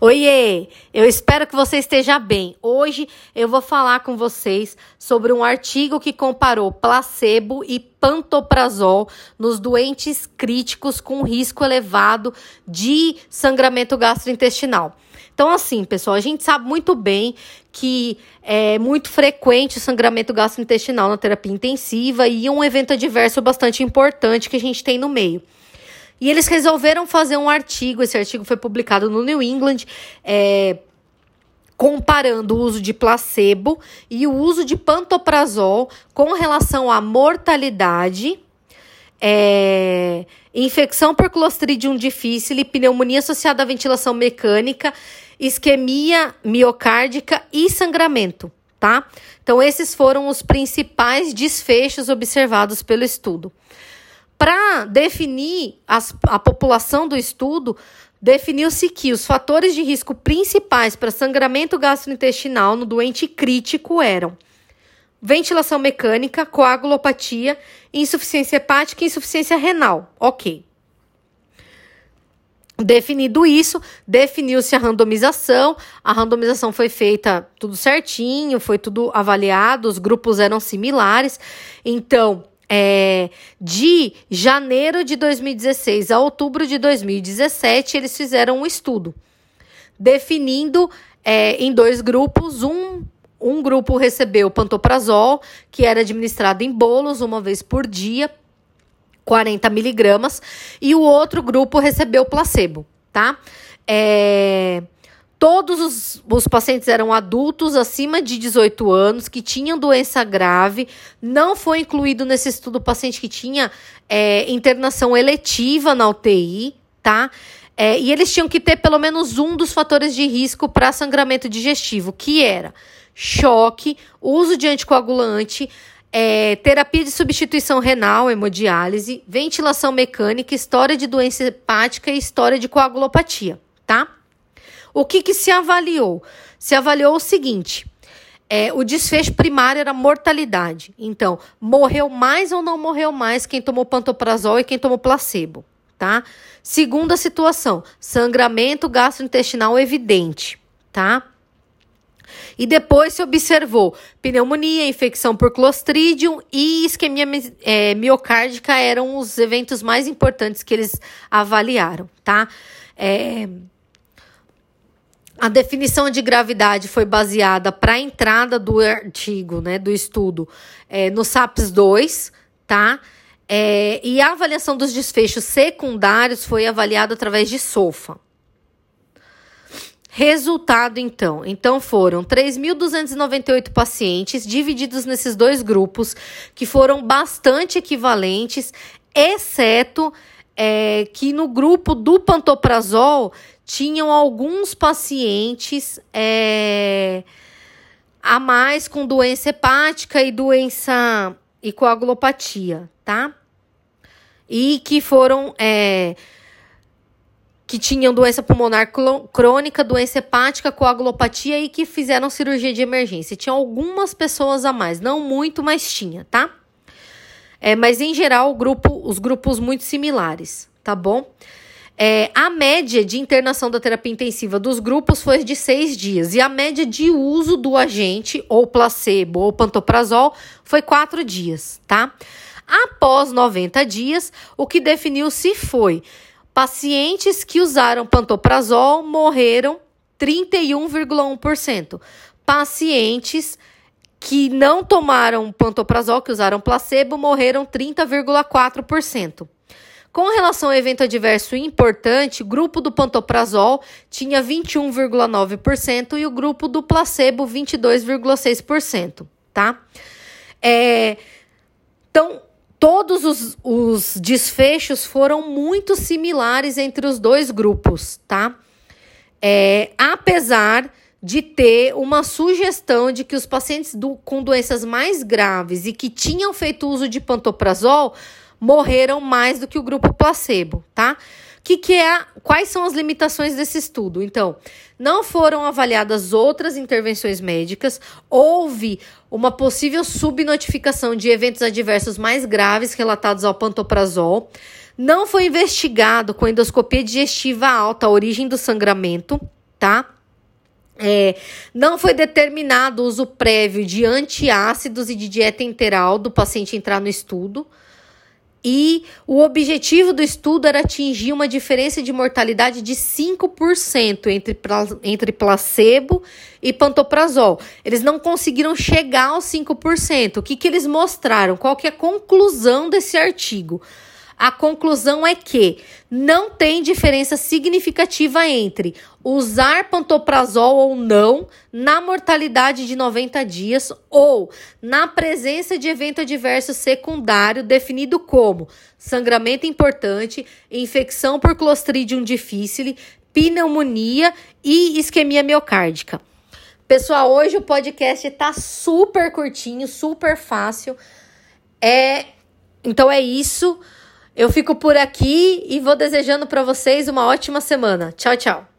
Oiê! Eu espero que você esteja bem. Hoje eu vou falar com vocês sobre um artigo que comparou placebo e pantoprazol nos doentes críticos com risco elevado de sangramento gastrointestinal. Então, assim, pessoal, a gente sabe muito bem que é muito frequente o sangramento gastrointestinal na terapia intensiva e um evento adverso bastante importante que a gente tem no meio. E eles resolveram fazer um artigo. Esse artigo foi publicado no New England. É, comparando o uso de placebo e o uso de pantoprazol com relação à mortalidade, é, infecção por Clostridium difficile, pneumonia associada à ventilação mecânica, isquemia miocárdica e sangramento, tá? Então, esses foram os principais desfechos observados pelo estudo. Para definir as, a população do estudo, definiu-se que os fatores de risco principais para sangramento gastrointestinal no doente crítico eram ventilação mecânica, coagulopatia, insuficiência hepática e insuficiência renal. Ok. Definido isso, definiu-se a randomização. A randomização foi feita tudo certinho, foi tudo avaliado, os grupos eram similares. Então, é, de janeiro de 2016 a outubro de 2017, eles fizeram um estudo definindo é, em dois grupos. Um, um grupo recebeu pantoprazol, que era administrado em bolos uma vez por dia, 40 miligramas, e o outro grupo recebeu placebo, tá? É, Todos os, os pacientes eram adultos acima de 18 anos que tinham doença grave. Não foi incluído nesse estudo o paciente que tinha é, internação eletiva na UTI, tá? É, e eles tinham que ter pelo menos um dos fatores de risco para sangramento digestivo, que era choque, uso de anticoagulante, é, terapia de substituição renal, hemodiálise, ventilação mecânica, história de doença hepática e história de coagulopatia, tá? O que, que se avaliou? Se avaliou o seguinte: é, o desfecho primário era mortalidade. Então, morreu mais ou não morreu mais quem tomou pantoprazol e quem tomou placebo, tá? Segunda situação, sangramento gastrointestinal evidente, tá? E depois se observou pneumonia, infecção por Clostridium e isquemia é, miocárdica eram os eventos mais importantes que eles avaliaram, tá? É, a definição de gravidade foi baseada para a entrada do artigo, né, do estudo, é, no SAPS 2, tá? É, e a avaliação dos desfechos secundários foi avaliada através de SOFA. Resultado, então. Então, foram 3.298 pacientes divididos nesses dois grupos, que foram bastante equivalentes, exceto é, que no grupo do pantoprazol tinham alguns pacientes é, a mais com doença hepática e doença e coagulopatia, tá? E que foram é, que tinham doença pulmonar crônica, doença hepática, coagulopatia e que fizeram cirurgia de emergência. Tinha algumas pessoas a mais, não muito, mas tinha, tá? É, mas em geral, grupo, os grupos muito similares, tá bom? É, a média de internação da terapia intensiva dos grupos foi de seis dias e a média de uso do agente, ou placebo, ou pantoprazol, foi quatro dias, tá? Após 90 dias, o que definiu se foi pacientes que usaram pantoprazol morreram 31,1%. Pacientes que não tomaram pantoprazol, que usaram placebo, morreram 30,4%. Com relação ao evento adverso importante, o grupo do pantoprazol tinha 21,9% e o grupo do placebo 22,6%, tá? É, então, todos os, os desfechos foram muito similares entre os dois grupos, tá? É, apesar de ter uma sugestão de que os pacientes do, com doenças mais graves e que tinham feito uso de pantoprazol morreram mais do que o grupo placebo, tá? Que que é, quais são as limitações desse estudo? Então, não foram avaliadas outras intervenções médicas, houve uma possível subnotificação de eventos adversos mais graves relatados ao pantoprazol, não foi investigado com endoscopia digestiva alta a origem do sangramento, tá? É, não foi determinado o uso prévio de antiácidos e de dieta enteral do paciente entrar no estudo. E o objetivo do estudo era atingir uma diferença de mortalidade de 5% entre, entre placebo e pantoprazol. Eles não conseguiram chegar aos 5%. O que, que eles mostraram? Qual que é a conclusão desse artigo? A conclusão é que não tem diferença significativa entre usar pantoprazol ou não na mortalidade de 90 dias ou na presença de evento adverso secundário definido como sangramento importante, infecção por Clostridium difficile, pneumonia e isquemia miocárdica. Pessoal, hoje o podcast tá super curtinho, super fácil. É, então é isso. Eu fico por aqui e vou desejando para vocês uma ótima semana. Tchau, tchau.